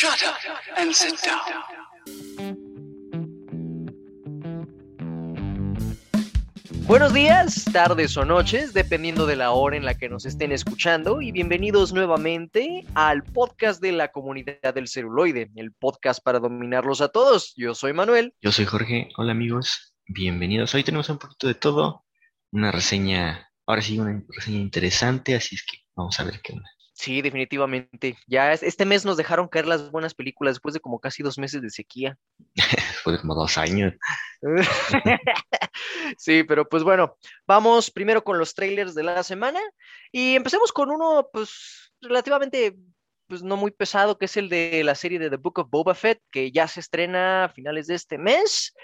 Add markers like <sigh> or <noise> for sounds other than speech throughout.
Shut up and sit down. Buenos días, tardes o noches, dependiendo de la hora en la que nos estén escuchando, y bienvenidos nuevamente al podcast de la comunidad del celuloide, el podcast para dominarlos a todos. Yo soy Manuel. Yo soy Jorge. Hola amigos, bienvenidos. Hoy tenemos un poquito de todo, una reseña, ahora sí, una reseña interesante, así es que vamos a ver qué onda. Sí, definitivamente. Ya es- este mes nos dejaron caer las buenas películas después de como casi dos meses de sequía. Después <laughs> de como dos años. <laughs> Sí, pero pues bueno, vamos primero con los trailers de la semana y empecemos con uno pues relativamente pues no muy pesado, que es el de la serie de The Book of Boba Fett, que ya se estrena a finales de este mes.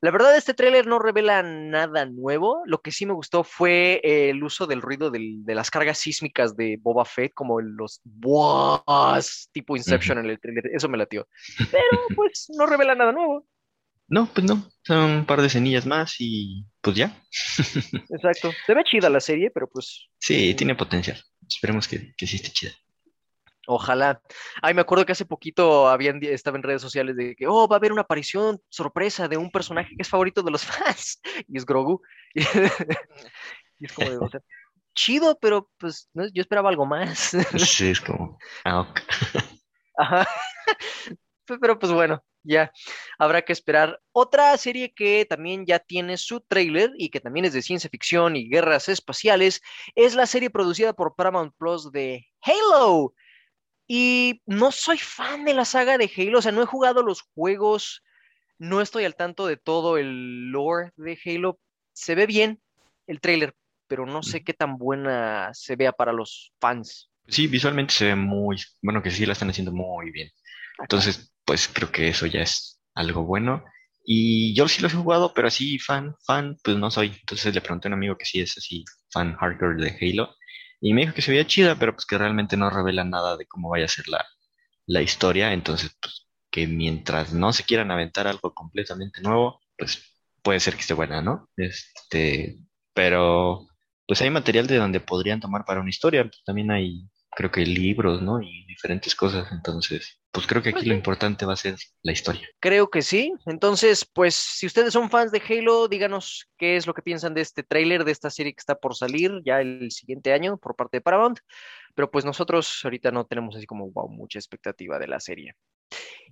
La verdad, este tráiler no revela nada nuevo. Lo que sí me gustó fue eh, el uso del ruido del- de las cargas sísmicas de Boba Fett, como los "Buas", tipo Inception en el tráiler. Eso me latió. Pero pues no revela nada nuevo. No, pues no, son un par de cenillas más y pues ya. <laughs> Exacto. Se ve chida la serie, pero pues Sí, tiene potencial. Esperemos que, que sí esté chida. Ojalá. Ay, me acuerdo que hace poquito habían, estaba en redes sociales de que, oh, va a haber una aparición sorpresa de un personaje que es favorito de los <laughs> fans. Y es Grogu. <laughs> Y es como de, o sea, chido, pero pues no, yo esperaba algo más. Sí, es como, ah. <laughs> Ajá. Pe- Pero pues bueno, ya habrá que esperar. Otra serie que también ya tiene su tráiler y que también es de ciencia ficción y guerras espaciales es la serie producida por Paramount Plus de Halo. Y no soy fan de la saga de Halo, o sea, no he jugado los juegos, no estoy al tanto de todo el lore de Halo. Se ve bien el tráiler, pero no sé qué tan buena se vea para los fans. Sí, visualmente se ve muy, bueno, que sí la están haciendo muy bien. Entonces, pues creo que eso ya es algo bueno. Y yo sí los he jugado, pero así fan, fan, pues no soy. Entonces le pregunté a un amigo que sí es así, fan hardcore de Halo. Y me dijo que se veía chida, pero pues que realmente no revela nada de cómo vaya a ser la, la historia. Entonces, pues que mientras no se quieran aventar algo completamente nuevo, pues puede ser que esté buena, ¿no? Este, pero pues hay material de donde podrían tomar para una historia. Pues, también hay, creo que libros, ¿no? Y diferentes cosas. Entonces, pues creo que aquí Pues lo importante va a ser la historia. Creo que sí. Entonces, pues, si ustedes son fans de Halo, díganos qué es lo que piensan de este tráiler, de esta serie que está por salir ya el siguiente año por parte de Paramount. Pero pues nosotros ahorita no tenemos así como wow, mucha expectativa de la serie.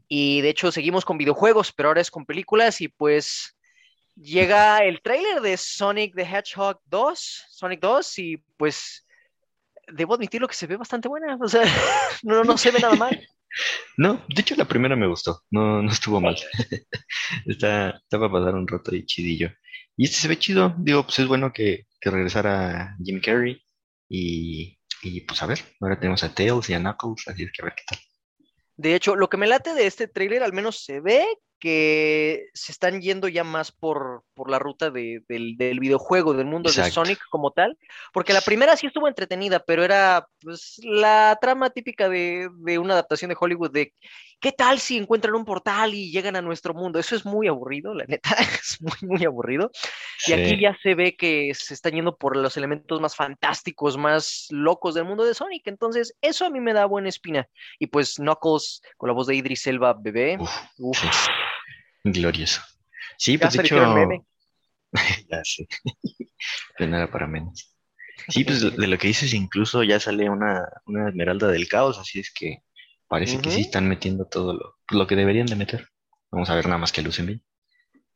Y de hecho seguimos con videojuegos, pero ahora es con películas y pues llega el tráiler de Sonic the Hedgehog 2, Sonic 2 y pues debo admitirlo que se ve bastante buena, o sea, <laughs> no, no se ve nada mal. <laughs> No, de hecho la primera me gustó, no, no estuvo mal. <laughs> Está, está para pasar un rato ahí chidillo. Y este se ve chido, digo, pues es bueno que, que regresara Jim Carrey y, y pues a ver, ahora tenemos a Tails y a Knuckles, así es que a ver qué tal. De hecho, lo que me late de este tráiler, al menos se ve que se están yendo ya más por, por la ruta de- del, del videojuego, del mundo de Exacto. Sonic como tal, porque la primera sí estuvo entretenida, pero era pues la trama típica de, de una adaptación de Hollywood de ¿qué tal si encuentran un portal y llegan a nuestro mundo? Eso es muy aburrido, la neta, <laughs> es muy, muy aburrido. Y aquí Sí. ya se ve que se están yendo por los elementos más fantásticos, más locos del mundo de Sonic. Entonces, eso a mí me da buena espina. Y pues Knuckles con la voz de Idris Elba, bebé. Uf, uf, sí. Glorioso. Sí, pues de hecho, <laughs> ya sé, de nada para menos. Sí, pues de lo que dices, incluso ya sale una, una Esmeralda del Caos, así es que parece que sí están metiendo todo lo, lo que deberían de meter. Vamos a ver nada más que lucen bien.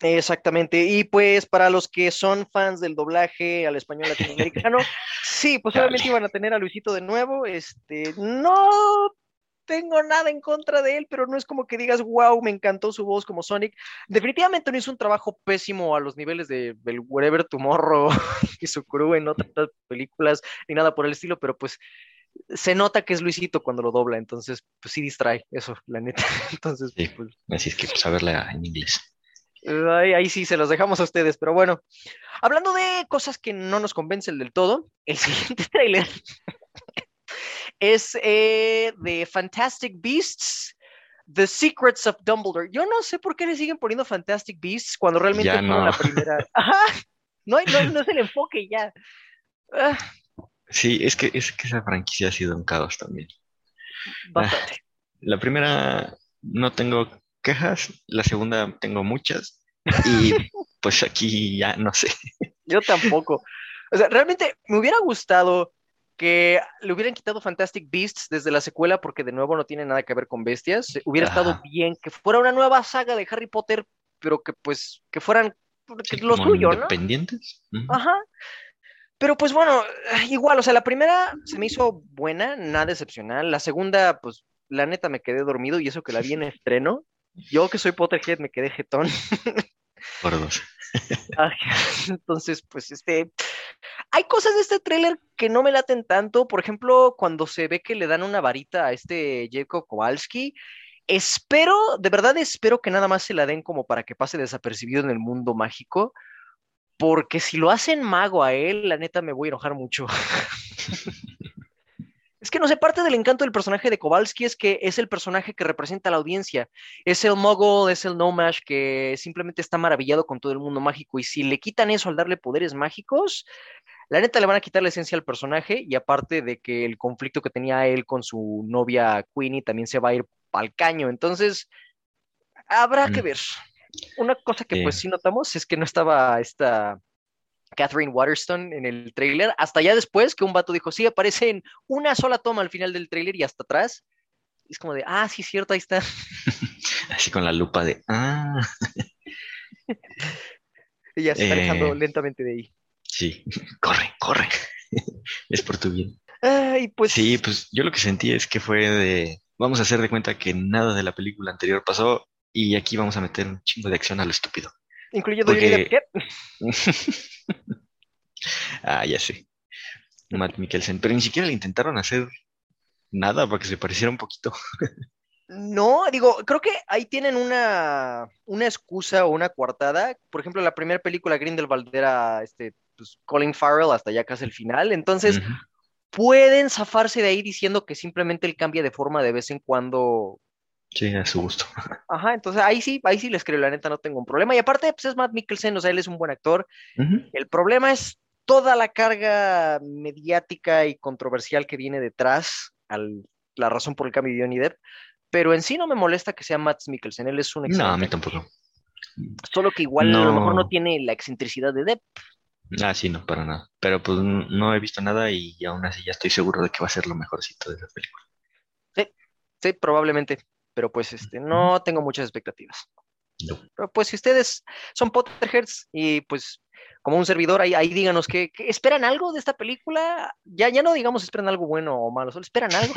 Exactamente. Y pues para los que son fans del doblaje al español <laughs> latinoamericano, sí, pues obviamente iban a tener a Luisito de nuevo. Este, no tengo nada en contra de él, pero no es como que digas, wow, me encantó su voz como Sonic. Definitivamente no hizo un trabajo pésimo a los niveles de del Wherever Tomorrow <laughs> y su crew en otras películas, ni nada por el estilo, pero pues se nota que es Luisito cuando lo dobla, entonces pues sí distrae eso, la neta. <laughs> Entonces, Sí. pues Así es que pues a verla en inglés. Ahí, ahí sí, se los dejamos a ustedes, pero bueno. Hablando de cosas que no nos convencen del todo, el <laughs> siguiente tráiler es eh, de Fantastic Beasts, The Secrets of Dumbledore. Yo no sé por qué le siguen poniendo Fantastic Beasts cuando realmente Ya no. la primera. <laughs> Ajá, no, no, no es el enfoque ya. Ah, Sí, es que, es que esa franquicia ha sido un caos también. bastante. La primera no tengo quejas, la segunda tengo muchas y <laughs> pues aquí ya no sé. Yo tampoco. O sea, realmente me hubiera gustado que le hubieran quitado Fantastic Beasts desde la secuela porque de nuevo no tiene nada que ver con bestias. Hubiera estado bien que fuera una nueva saga de Harry Potter, pero que pues que fueran Sí, lo ¿no? Ajá. Pero pues bueno, igual, o sea, la primera se me hizo buena, nada excepcional. La segunda, pues la neta me quedé dormido y eso que la vi en estreno. Yo que soy Potterhead me quedé jetón. <laughs> <laughs> Entonces, pues este, hay cosas de este tráiler que no me laten tanto. Por ejemplo, cuando se ve que le dan una varita a este Jacob Kowalski, espero, de verdad espero que nada más se la den como para que pase desapercibido en el mundo mágico, porque si lo hacen mago a él, la neta me voy a enojar mucho. <laughs> Es que no sé, parte del encanto del personaje de Kowalski es que es el personaje que representa a la audiencia. Es el mogul, es el nomash que simplemente está maravillado con todo el mundo mágico. Y si le quitan eso al darle poderes mágicos, la neta le van a quitar la esencia al personaje. Y aparte de que el conflicto que tenía él con su novia Queenie también se va a ir al caño. Entonces, habrá que Mm. ver. Una cosa que Sí. pues sí notamos es que no estaba esta Catherine Waterston en el tráiler, hasta ya después que un vato dijo, sí, aparece en una sola toma al final del tráiler y hasta atrás. Es como de, ah, sí, cierto, ahí está. <laughs> Así con la lupa de, ah, <laughs> Ella se está Eh. alejando lentamente de ahí. sí, <laughs> corre, corre. Es por tu bien. Ay, pues Sí, pues yo lo que sentí es que fue de, vamos a hacer de cuenta que nada de la película anterior pasó y aquí vamos a meter un chingo de acción a lo estúpido. Incluyendo Johnny Depp, <laughs> ah, ya sé. Matt Mikkelsen, pero ni siquiera le intentaron hacer nada para que se pareciera un poquito. <laughs> No, digo, creo que ahí tienen una, una excusa o una coartada. Por ejemplo, la primera película Grindelwald era este, pues, Colin Farrell hasta ya casi el final. Entonces, pueden zafarse de ahí diciendo que simplemente él cambia de forma de vez en cuando. Sí, a su gusto. <laughs> Ajá, entonces ahí sí, ahí sí les creo, la neta no tengo un problema. Y aparte, pues es Matt Mikkelsen, o sea, él es un buen actor. El problema es toda la carga mediática y controversial que viene detrás, al, la razón por el cambio de Johnny Depp. Pero en sí no me molesta que sea Matt Mikkelsen, él es un No, a excelente mí tampoco. Solo que igual a lo mejor no tiene la excentricidad de Depp. Ah, sí, no, para nada. Pero pues no he visto nada y aún así ya estoy seguro de que va a ser lo mejorcito de la película. Sí, probablemente. Pero pues este, no tengo muchas expectativas. No. Pero pues si ustedes son Potterheads y pues como un servidor, ahí, ahí díganos que, esperan algo de esta película. Ya, ya no digamos esperan algo bueno o malo, solo esperan algo.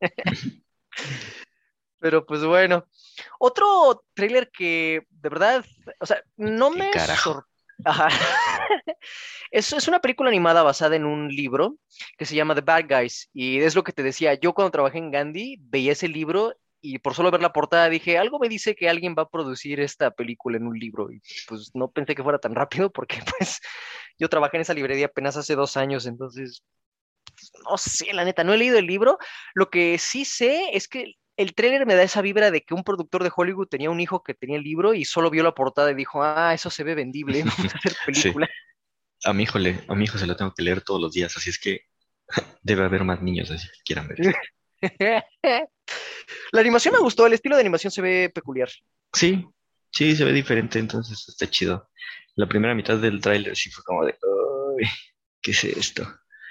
<laughs> Pero pues bueno. Otro tráiler que de verdad, o sea, no ¿Qué me carajo? <laughs> <laughs> Es, es una película animada basada en un libro que se llama The Bad Guys. Y es lo que te decía, yo cuando trabajé en Gandhi veía ese libro y por solo ver la portada dije, algo me dice que alguien va a producir esta película en un libro. Y pues no pensé que fuera tan rápido <laughs> porque pues yo trabajé en esa librería apenas hace dos años, entonces no sé, la neta, no he leído el libro. Lo que sí sé es que el tráiler me da esa vibra de que un productor de Hollywood tenía un hijo que tenía el libro y solo vio la portada y dijo, ah, eso se ve vendible, <laughs> vamos a hacer película. A mi hijo le, a mi hijo se lo tengo que leer todos los días, así es que <laughs> debe haber más niños así que quieran ver. <laughs> La animación me gustó, el estilo de animación se ve peculiar. Sí, sí, se ve diferente, entonces está chido. La primera mitad del tráiler sí fue como de, "Ay, ¿qué es esto?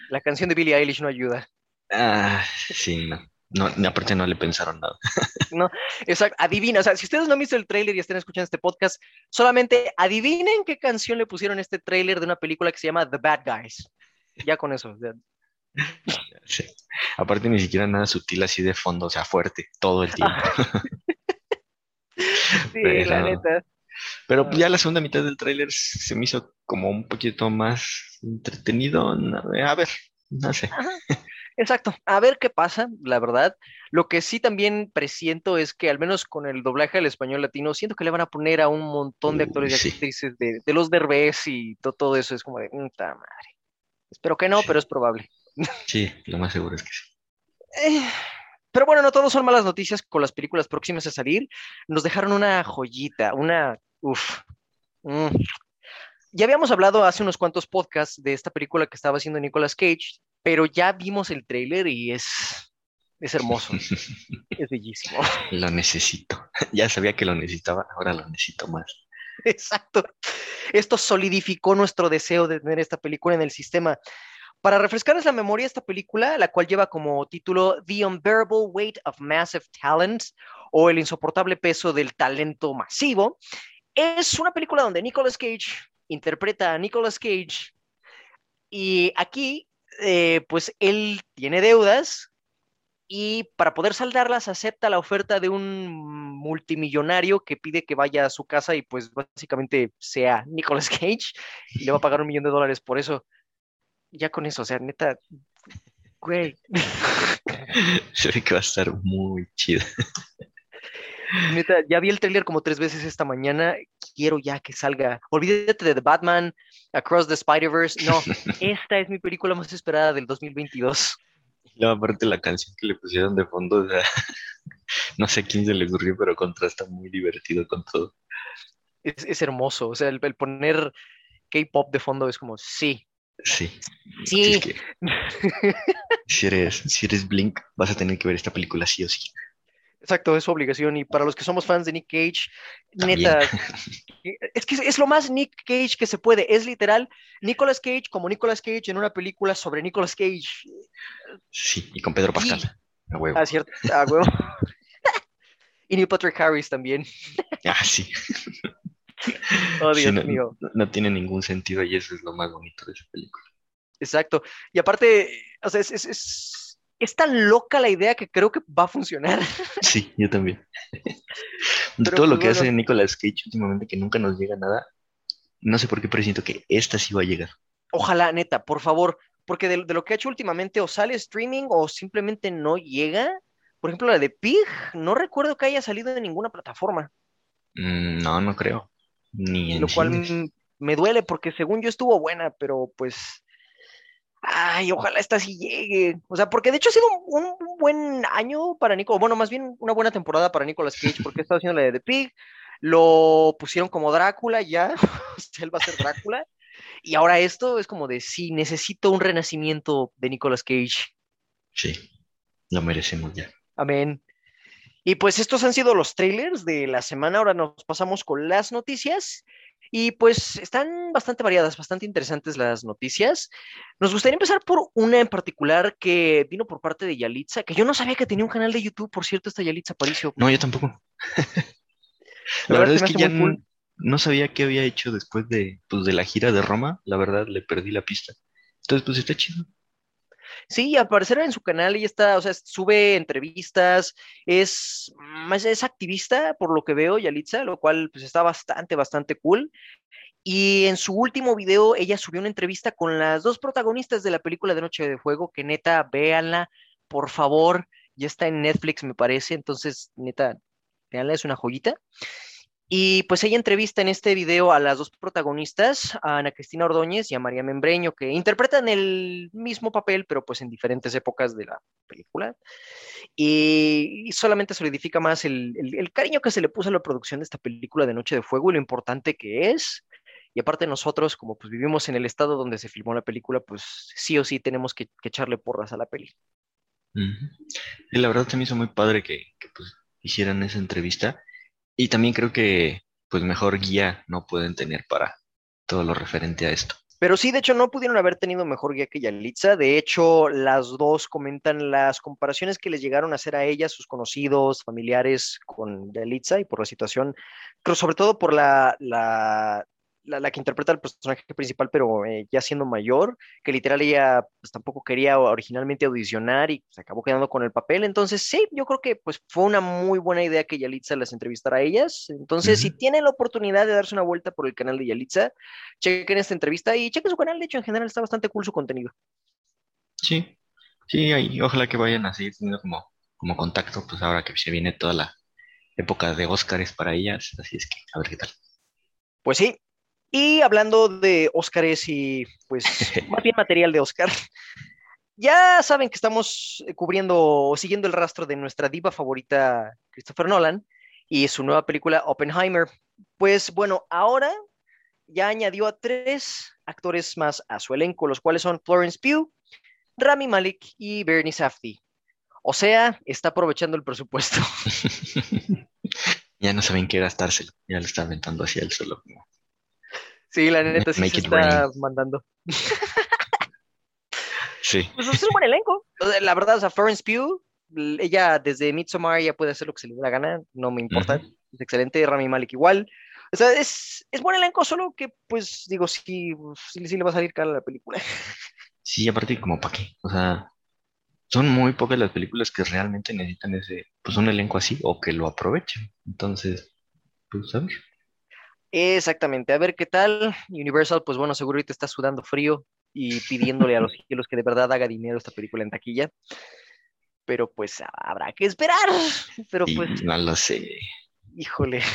La canción de Billie Eilish no ayuda. Ah, sí, no. No, no, aparte no le pensaron nada. <laughs> Exacto, adivina, o sea, si ustedes no han visto el tráiler y están escuchando este podcast, solamente adivinen qué canción le pusieron a este tráiler de una película que se llama The Bad Guys. Ya con eso. ya. Sí. Aparte ni siquiera nada sutil así de fondo, o sea, fuerte, todo el tiempo. <laughs> Sí, Pero- la neta. Pero pues, ya la segunda mitad del tráiler se me hizo como un poquito más entretenido. no, A ver, no sé. Exacto. A ver qué pasa, la verdad. Lo que sí también presiento es que al menos con el doblaje al español latino, siento que le van a poner a un montón de Uy, actores y actrices de, de los derbés y to- todo eso. Es como de, puta madre. Espero que no, Sí. pero es probable. Sí, lo más seguro es que sí. Eh, pero bueno, no todos son malas noticias con las películas próximas a salir. Nos dejaron una joyita, una... Uf. mm. Ya habíamos hablado hace unos cuantos podcasts de esta película que estaba haciendo Nicolas Cage, pero ya vimos el tráiler y es... Es hermoso. <laughs> es bellísimo. Lo necesito. <laughs> Ya sabía que lo necesitaba, ahora lo necesito más. Exacto. Esto solidificó nuestro deseo de tener esta película en el sistema. Para refrescarles la memoria, esta película, la cual lleva como título The Unbearable Weight of Massive Talent o El insoportable peso del talento masivo, es una película donde Nicolas Cage interpreta a Nicolas Cage y aquí, eh, pues él tiene deudas y para poder saldarlas acepta la oferta de un multimillonario que pide que vaya a su casa y pues básicamente sea Nicolas <laughs> Cage y le va a pagar un millón de dólares por eso. Ya con eso, o sea, neta, güey. <laughs> Se ve que va a estar muy chido. Neta, ya vi el trailer como tres veces esta mañana. Quiero ya que salga. Olvídate de The Batman, Across the Spider-Verse. No, <laughs> esta es mi película más esperada del 2022. Luego, aparte, la canción que le pusieron de fondo, o sea, <laughs> no sé a quién se le ocurrió, pero contrasta muy divertido con todo. Es, es hermoso. O sea, el, el poner K-pop de fondo es como, sí. Sí. Sí. Es que, <laughs> si, eres, si eres Blink, vas a tener que ver esta película sí o sí. Exacto, es su obligación. Y para los que somos fans de Nick Cage, También. neta, <laughs> es que es lo más Nick Cage que se puede. Es literal Nicolas Cage como Nicolas Cage en una película sobre Nicolas Cage. Sí, y con Pedro Pascal. A huevo. Ah, cierto. Ah, huevo. y Neil Patrick Harris también. Ah, sí. Oh, Sí, Dios no, mío. no- no tiene ningún sentido y eso es lo más bonito de esa película. Exacto. Y aparte, o sea, es, es, es, es tan loca la idea que creo que va a funcionar. Sí, yo también. <laughs> De todo lo pues, que bueno. hace Nicolas Cage últimamente, que nunca nos llega nada, no sé por qué, pero siento que esta sí va a llegar. Ojalá, neta, por favor, porque de, de lo que ha hecho últimamente o sale streaming o simplemente no llega. Por ejemplo, la de Pig, no recuerdo que haya salido de ninguna plataforma, Mm, no, no creo. Ni en lo cual cines. me duele porque según yo estuvo buena, pero pues, ay, ojalá esta sí llegue. O sea, porque de hecho ha sido un, un buen año para Nico, bueno, más bien una buena temporada para Nicolas Cage, porque está haciendo la de The Pig, lo pusieron como Drácula ya, <laughs> él va a ser Drácula. Y ahora esto es como de, sí, necesito un renacimiento de Nicolas Cage. Sí, lo merecemos ya. Amén. Y pues estos han sido los trailers de la semana. Ahora nos pasamos con las noticias. Y pues están bastante variadas, bastante interesantes las noticias. Nos gustaría empezar por una en particular que vino por parte de Yalitza, que yo no sabía que tenía un canal de YouTube, por cierto, esta Yalitza Aparicio. No, yo tampoco. <laughs> La La verdad verdad es que ya muy cool. n- no sabía qué había hecho después de, pues, de la gira de Roma. La verdad, le perdí la pista. Entonces, pues está chido. Sí, al parecer en su canal ella está, o sea, sube entrevistas, es es activista por lo que veo, Yalitza, lo cual pues está bastante, bastante cool. Y en su último video ella subió una entrevista con las dos protagonistas de la película de Noche de Fuego, que neta, véanla, por favor, ya está en Netflix me parece, entonces neta, véanla, es una joyita. Y pues ella entrevista en este video a las dos protagonistas, a Ana Cristina Ordóñez y a María Membreño, que interpretan el mismo papel, pero pues en diferentes épocas de la película. Y, solamente solidifica más el, cariño que se le puso a la producción de esta película de Noche de Fuego y lo importante que es. Y aparte nosotros, como pues vivimos en el estado donde se filmó la película, pues sí o sí tenemos que, echarle porras a la peli. La verdad se me hizo muy padre que, que, pues, hicieran esa entrevista. Y también creo que pues mejor guía no pueden tener para todo lo referente a esto. Pero sí, de hecho, no pudieron haber tenido mejor guía que Yalitza. De hecho, las dos comentan las comparaciones que les llegaron a hacer a ellas, sus conocidos, familiares con Yalitza y por la situación, pero sobre todo por la, la, la, la que interpreta el personaje principal, pero eh, ya siendo mayor, que literal ella pues, tampoco quería originalmente audicionar y se acabó quedando con el papel. Entonces, sí, yo creo que pues fue una muy buena idea que Yalitza las entrevistara a ellas. Entonces, si tienen la oportunidad de darse una vuelta por el canal de Yalitza, chequen esta entrevista y chequen su canal, de hecho, en general está bastante cool su contenido. Sí, sí, ojalá que vayan a seguir teniendo como, como contacto, pues ahora que se viene toda la época de Óscares para ellas, así es que a ver qué tal. Pues sí. Y hablando de Óscares y pues <laughs> más bien material de Óscar, ya saben que estamos eh, cubriendo o siguiendo el rastro de nuestra diva favorita, Christopher Nolan, y su nueva película Oppenheimer. Pues bueno, ahora ya añadió a tres actores más a su elenco, los cuales son Florence Pugh, Rami Malek y Bernie Safdie. O sea, está aprovechando el presupuesto. <laughs> Ya no saben qué gastárselo, ya lo está aventando hacia el suelo. Sí, la neta sí Make se está rain. mandando. Sí, Pues es un buen elenco. La verdad, o sea, Florence Pugh, ella desde Midsommar ya puede hacer lo que se le dé la gana, no me importa. Es excelente, Rami Malek igual. O sea, es, es buen elenco, solo que, pues, digo, sí, sí, sí le va a salir cara a la película. <laughs> sí, aparte como para qué. O sea, son muy pocas las películas que realmente necesitan ese, pues un elenco así o que lo aprovechen. Entonces, pues a ver. Exactamente, a ver qué tal. Universal, pues bueno, seguro ahorita está sudando frío y pidiéndole a los <laughs> cielos que de verdad haga dinero esta película en taquilla. Pero pues habrá que esperar. Pero pues, no lo sé. híjole. <laughs>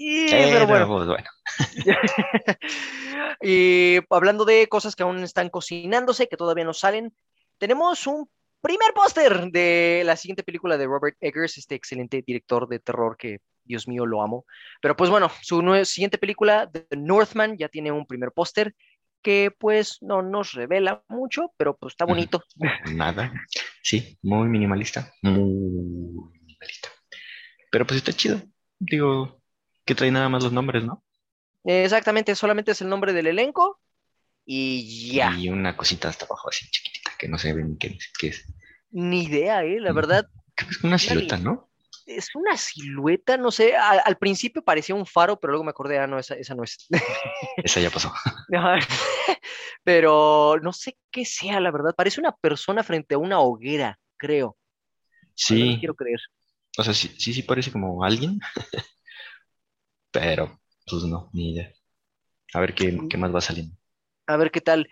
Y, Pero, pero bueno. pues, bueno. <laughs> y hablando de cosas que aún están cocinándose, que todavía no salen, tenemos un primer póster de la siguiente película de Robert Eggers, este excelente director de terror que, Dios mío, lo amo. Pero pues bueno, su siguiente película, The Northman, ya tiene un primer póster que pues no nos revela mucho, pero pues está bonito. Nada. Sí, muy minimalista. Muy minimalista. Pero pues está chido. Digo, que trae nada más los nombres, ¿no? Exactamente, solamente es el nombre del elenco y ya. Y una cosita hasta abajo así chiquitita que no se ve ni qué, qué es. Ni idea, ¿eh? La verdad, Creo que es una silueta, ¿no? Es una silueta, no sé, al, al principio parecía un faro, pero luego me acordé, ah, no, esa, esa no es. <laughs> Esa ya pasó. <laughs> Pero no sé qué sea, la verdad, parece una persona frente a una hoguera, creo. Sí, quiero creer. o sea, sí, sí, sí parece como alguien. <laughs> Pero, pues no, ni idea. A ver qué, qué más va saliendo. A ver qué tal.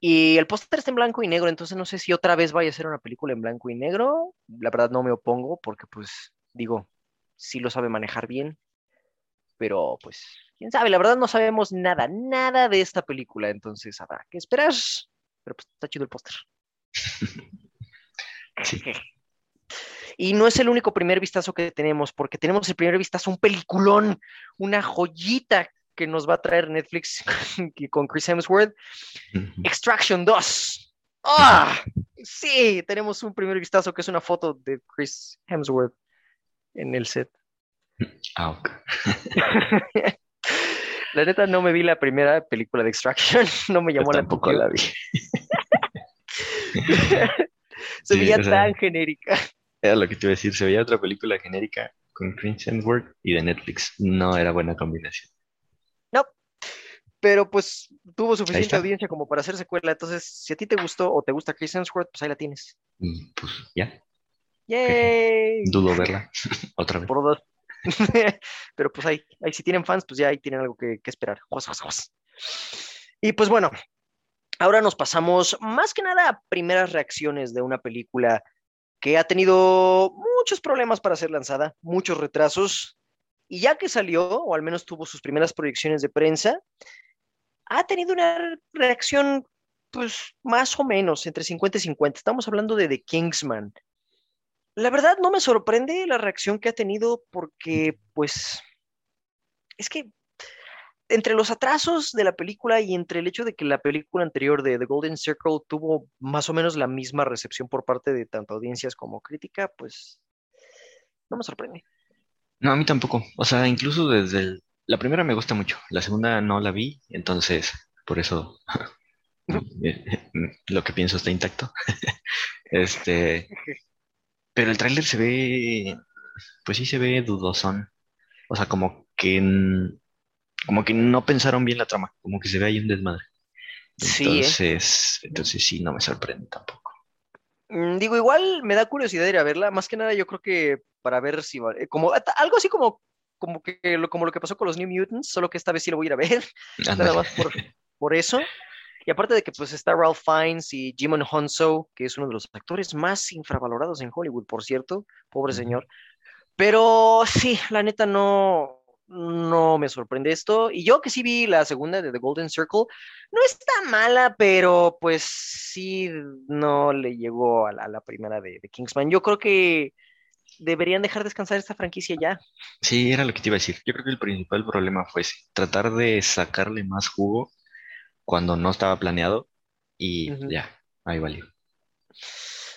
Y el póster está en blanco y negro, entonces no sé si otra vez vaya a ser una película en blanco y negro. La verdad no me opongo porque pues digo, sí lo sabe manejar bien, pero pues quién sabe, la verdad no sabemos nada, nada de esta película, entonces habrá que esperar. Pero pues está chido el póster. <laughs> Sí. <laughs> Y no es el único primer vistazo que tenemos, porque tenemos el primer vistazo, un peliculón, una joyita que nos va a traer Netflix <laughs> con Chris Hemsworth. Extraction 2. ¡Ah! Sí, tenemos un primer vistazo que es una foto de Chris Hemsworth en el set. Ah, ok. <laughs> La neta no me vi la primera película de Extraction, <laughs> no me Yo llamó la tampoco atención. la vi. <laughs> Se Sí, veía o sea, tan genérica. Era lo que te iba a decir. Se veía otra película genérica con Chris Hemsworth y de Netflix. No era buena combinación. No, pero pues tuvo suficiente audiencia como para hacer secuela. Entonces, si a ti te gustó o te gusta Chris Hemsworth, pues ahí la tienes. Y pues ya, ¡Yay! dudo verla <laughs> otra vez. Por dos. <laughs> Pero pues ahí, ahí si tienen fans, pues ya ahí tienen algo que, que esperar. Y pues bueno, ahora nos pasamos más que nada a primeras reacciones de una película que ha tenido muchos problemas para ser lanzada, muchos retrasos, y ya que salió, o al menos tuvo sus primeras proyecciones de prensa, ha tenido una reacción, pues más o menos, entre 50 y 50. Estamos hablando de The Kingsman. La verdad no me sorprende la reacción que ha tenido porque, pues, es que entre los atrasos de la película y entre el hecho de que la película anterior de The Golden Circle tuvo más o menos la misma recepción por parte de tanto audiencias como crítica, pues no me sorprende. No, a mí tampoco. O sea, incluso desde el- la primera me gusta mucho. La segunda no la vi, entonces por eso <laughs> <laughs> lo que pienso está intacto. <laughs> Este, pero el tráiler se ve, pues sí se ve dudosón. O sea, como que, como que no pensaron bien la trama, como que se ve ahí un desmadre. Sí, ¿eh? Entonces, entonces sí, no me sorprende tampoco. Mm, Digo, igual me da curiosidad ir a verla, más que nada yo creo que para ver si eh, como algo así como como que como lo que pasó con los New Mutants, solo que esta vez sí lo voy a ir a ver, <laughs> nada Ándale. más por, por eso. Y aparte de que pues está Ralph Fiennes y Jimon Honso, que es uno de los actores más infravalorados en Hollywood, por cierto, pobre señor. Pero sí, la neta no, no me sorprende esto. Y yo que sí vi la segunda de The Golden Circle, no está mala, pero pues sí no le llegó a la, a la primera de, de Kingsman. Yo creo que deberían dejar descansar esta franquicia ya. Sí, era lo que te iba a decir. Yo creo que el principal problema fue ese, tratar de sacarle más jugo cuando no estaba planeado y ya, ahí valió.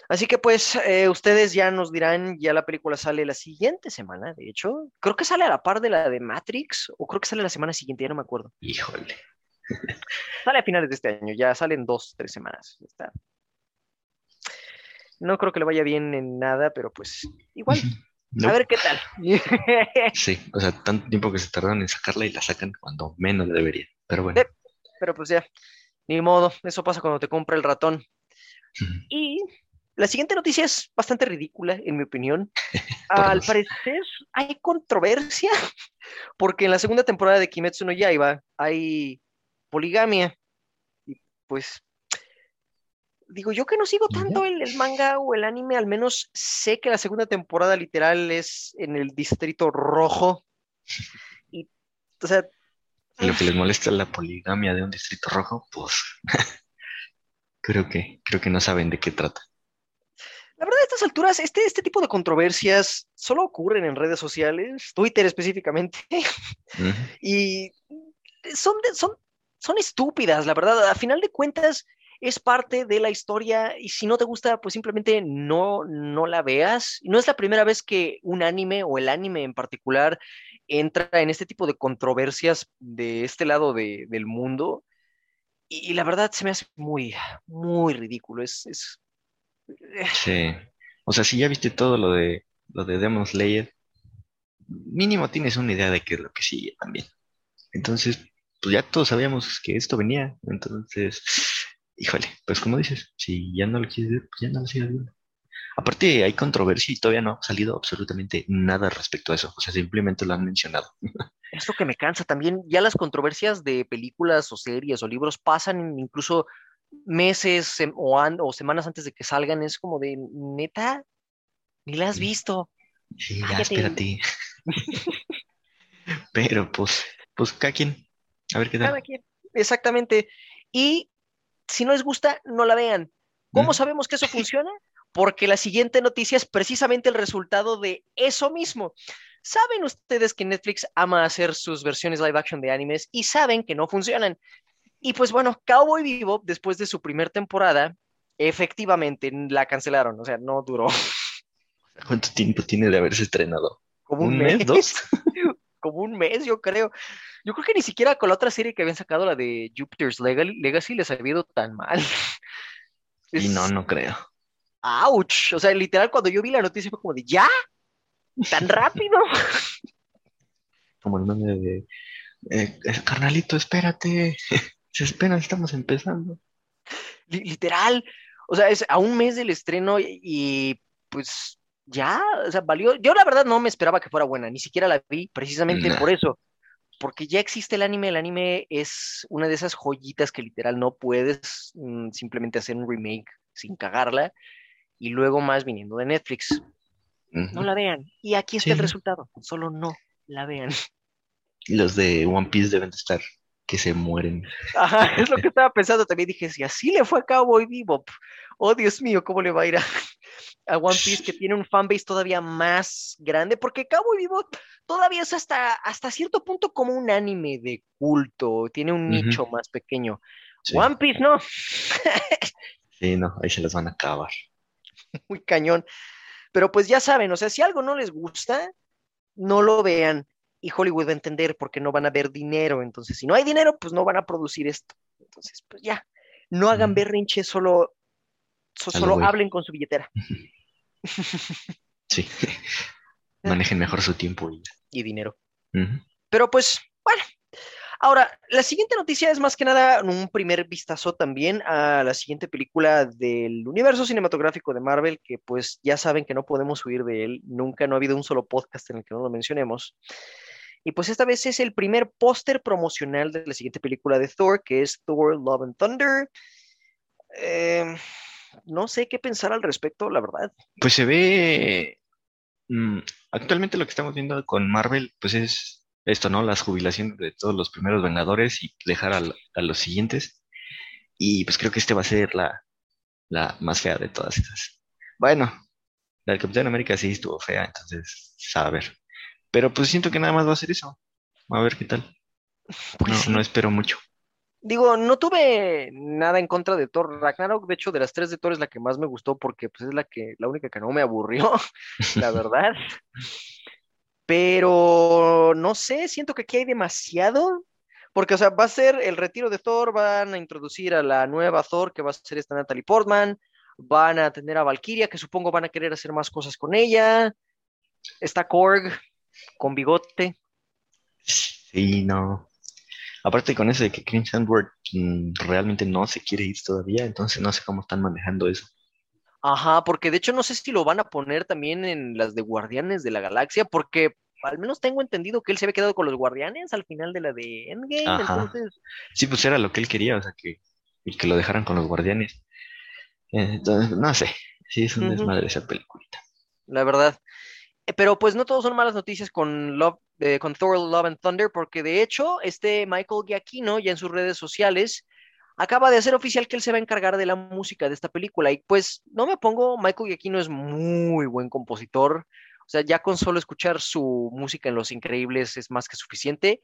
Así que pues eh, ustedes ya nos dirán, ya la película sale la siguiente semana, de hecho. Creo que sale a la par de la de Matrix, o creo que sale la semana siguiente, ya no me acuerdo. Híjole. <laughs> Sale a finales de este año, ya salen dos, tres semanas. Está. No creo que le vaya bien en nada, pero pues igual. No. A ver qué tal. <laughs> Sí, o sea, tanto tiempo que se tardaron en sacarla y la sacan cuando menos deberían. Pero bueno. Pero pues ya, ni modo, eso pasa cuando te compra el ratón. Y la siguiente noticia es bastante ridícula, en mi opinión. <laughs> Al parecer hay controversia, <laughs> porque en la segunda temporada de Kimetsu no Yaiba hay poligamia. Y pues, digo, yo que no sigo tanto el, el manga o el anime, al menos sé que la segunda temporada literal es en el Distrito Rojo. <laughs> Y, o sea, Lo que les molesta la poligamia de un distrito rojo, pues <laughs> creo que, creo que no saben de qué trata. La verdad, a estas alturas, este, este tipo de controversias solo ocurren en redes sociales, Twitter específicamente, <laughs> y son, de- son, son estúpidas, la verdad. A final de cuentas, es parte de la historia y si no te gusta, pues simplemente no, no la veas. No es la primera vez que un anime o el anime en particular entra en este tipo de controversias de este lado de- del mundo. Y, la verdad se me hace muy, muy ridículo. Es, es, Sí. O sea, si ya viste todo lo de lo de Demon Slayer, mínimo tienes una idea de qué es lo que sigue también. Entonces, pues ya todos sabíamos que esto venía. Entonces, híjole, pues como dices, si ya no lo quieres ver, pues ya no lo sigas viendo. Aparte, hay controversia y todavía no ha salido absolutamente nada respecto a eso. O sea, simplemente lo han mencionado. <laughs> Es lo que me cansa también. Ya las controversias de películas o series o libros pasan incluso meses o, an- o semanas antes de que salgan. Es como de, neta, ni la has visto. Sí, ya, Cállate. espérate. <laughs> <laughs> Pero pues, pues cada quien, a ver qué tal. Cada quien. Exactamente. Y si no les gusta, no la vean. ¿Cómo sabemos que eso funciona? Porque la siguiente noticia es precisamente el resultado de eso mismo. Saben ustedes que Netflix ama hacer sus versiones live action de animes y saben que no funcionan. Y pues bueno, Cowboy Bebop, después de su primera temporada, efectivamente la cancelaron. O sea, no duró <laughs> ¿Cuánto tiempo tiene de haberse estrenado? como un, ¿Un mes, dos? <laughs> como un mes, yo creo. Yo creo que ni siquiera con la otra serie que habían sacado, la de Jupiter's Legacy, les había ido tan mal. Y no, no creo. ¡Auch! O sea, literal, cuando yo vi la noticia fue como de, ¿ya? ¿Tan rápido? <laughs> Como el meme de, eh, eh, carnalito, espérate. <laughs> Se espera, estamos empezando. Li- literal. O sea, es a un mes del estreno y, y, pues ya, o sea, valió. Yo la verdad no me esperaba que fuera buena, ni siquiera la vi precisamente Nah. por eso. Porque ya existe el anime, el anime es una de esas joyitas que literal no puedes mm, simplemente hacer un remake sin cagarla y luego más viniendo de Netflix. No la vean. Y aquí está Sí, el resultado. Solo no la vean. Los de One Piece deben de estar que se mueren. Ajá, <laughs> es lo que estaba pensando también. Dije, si así le fue a Cowboy Bebop, oh Dios mío, ¿cómo le va a ir a, a One Piece que tiene un fanbase todavía más grande? Porque Cowboy Bebop todavía es hasta, hasta cierto punto como un anime de culto, tiene un nicho más pequeño. Sí, One Piece no, sí, no, ahí se las van a acabar. <laughs> muy cañón. Pero pues ya saben, o sea, si algo no les gusta, no lo vean. Y Hollywood va a entender porque no van a ver dinero. Entonces, si no hay dinero, pues no van a producir esto. Entonces, pues ya, no hagan berrinche, solo, so- solo hablen con su billetera <laughs> Sí. <laughs> Manejen mejor su tiempo y y dinero. Pero pues. Ahora, la siguiente noticia es más que nada un primer vistazo también a la siguiente película del universo cinematográfico de Marvel, que pues ya saben que no podemos huir de él. Nunca no ha habido un solo podcast en el que no lo mencionemos. Y pues esta vez es el primer póster promocional de la siguiente película de Thor, que es Thor Love and Thunder. Eh, no sé qué pensar al respecto, la verdad. Pues se ve. mm, actualmente lo que estamos viendo con Marvel, pues es esto, ¿no? Las jubilaciones de todos los primeros Vengadores y dejar a, los siguientes. Y pues creo que este va a ser la, la más fea de todas esas. Bueno, la del Capitán América sí estuvo fea, entonces, a ver. Pero pues siento que nada más va a ser eso. A ver qué tal. <laughs> Pues No, no espero mucho. Digo, no tuve nada en contra de Thor Ragnarok. De hecho, de las tres de Thor es la que más me gustó porque pues, es la que, la única que no me aburrió, <laughs> la verdad. <laughs> Pero no sé, siento que aquí hay demasiado. Porque, o sea, va a ser el retiro de Thor, van a introducir a la nueva Thor, que va a ser esta Natalie Portman, van a tener a Valkyria, que supongo van a querer hacer más cosas con ella. Está Korg, con bigote. Sí, no. Aparte con eso de que Chris Hemsworth mm, realmente no se quiere ir todavía, entonces no sé cómo están manejando eso. Ajá, porque de hecho no sé si lo van a poner también en las de Guardianes de la Galaxia, porque al menos tengo entendido que él se había quedado con los Guardianes al final de la de Endgame, Ajá. entonces... Sí, pues era lo que él quería, o sea, que, y que lo dejaran con los guardianes. Entonces, no sé, sí es un desmadre esa peliculita. la verdad. Eh, Pero pues no todos son malas noticias con, Love, eh, con Thor Love and Thunder, porque de hecho, este Michael Giacchino ya en sus redes sociales acaba de hacer oficial que él se va a encargar de la música de esta película. Y pues no me pongo, Michael Giacchino es muy buen compositor. O sea, ya con solo escuchar su música en Los Increíbles es más que suficiente.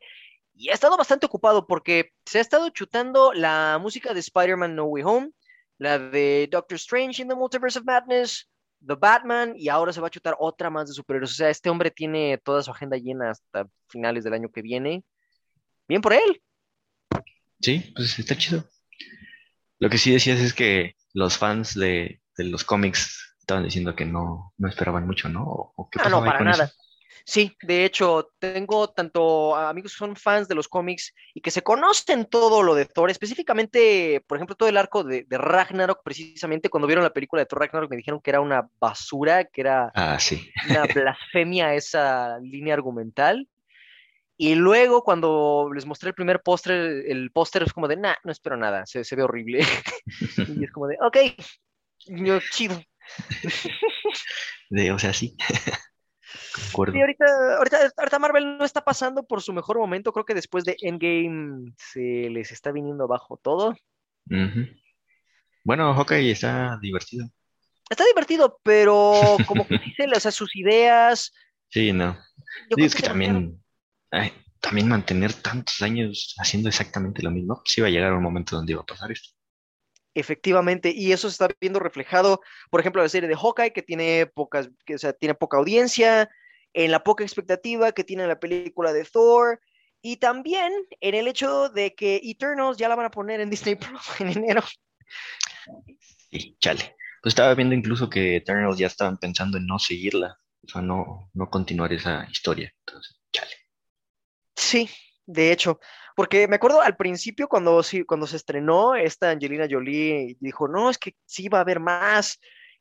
Y ha estado bastante ocupado porque se ha estado chutando la música de Spider-Man No Way Home, la de Doctor Strange in the Multiverse of Madness, The Batman, y ahora se va a chutar otra más de superhéroes. O sea, este hombre tiene toda su agenda llena hasta finales del año que viene. Bien por él. Sí, pues está chido. Lo que sí decías es que los fans de, de los cómics estaban diciendo que no, no esperaban mucho, ¿no? ¿O, qué Ah, no, ahí para eso? nada. Sí, de hecho, tengo tanto amigos que son fans de los cómics y que se conocen todo lo de Thor, específicamente, por ejemplo, todo el arco de, de Ragnarok, precisamente cuando vieron la película de Thor Ragnarok me dijeron que era una basura, que era Ah, sí. una <laughs> blasfemia esa línea argumental. Y luego cuando les mostré el primer póster, el póster es como de, nah, no espero nada, se, se ve horrible. <laughs> y es como de, ok, yo, chido. De, o sea, sí. <laughs> Sí, ahorita, ahorita, ahorita Marvel no está pasando por su mejor momento. Creo que después de Endgame se les está viniendo abajo todo. Bueno, Hawkeye está divertido. Está divertido, pero como que sí le, o sea, sus ideas. Sí, no. Yo es que también, ay, también mantener tantos años haciendo exactamente lo mismo, pues iba a llegar un momento donde iba a pasar esto. Efectivamente, y eso se está viendo reflejado, por ejemplo, en la serie de Hawkeye, que tiene pocas, que, o sea, tiene poca audiencia, en la poca expectativa que tiene la película de Thor, y también en el hecho de que Eternals ya la van a poner en Disney Plus <laughs> en enero. Y chale. Pues estaba viendo incluso que Eternals ya estaban pensando en no seguirla, o sea, no, no continuar esa historia. Entonces, chale. Sí, de hecho, porque me acuerdo al principio cuando, cuando se estrenó esta Angelina Jolie dijo, no, es que sí va a haber más.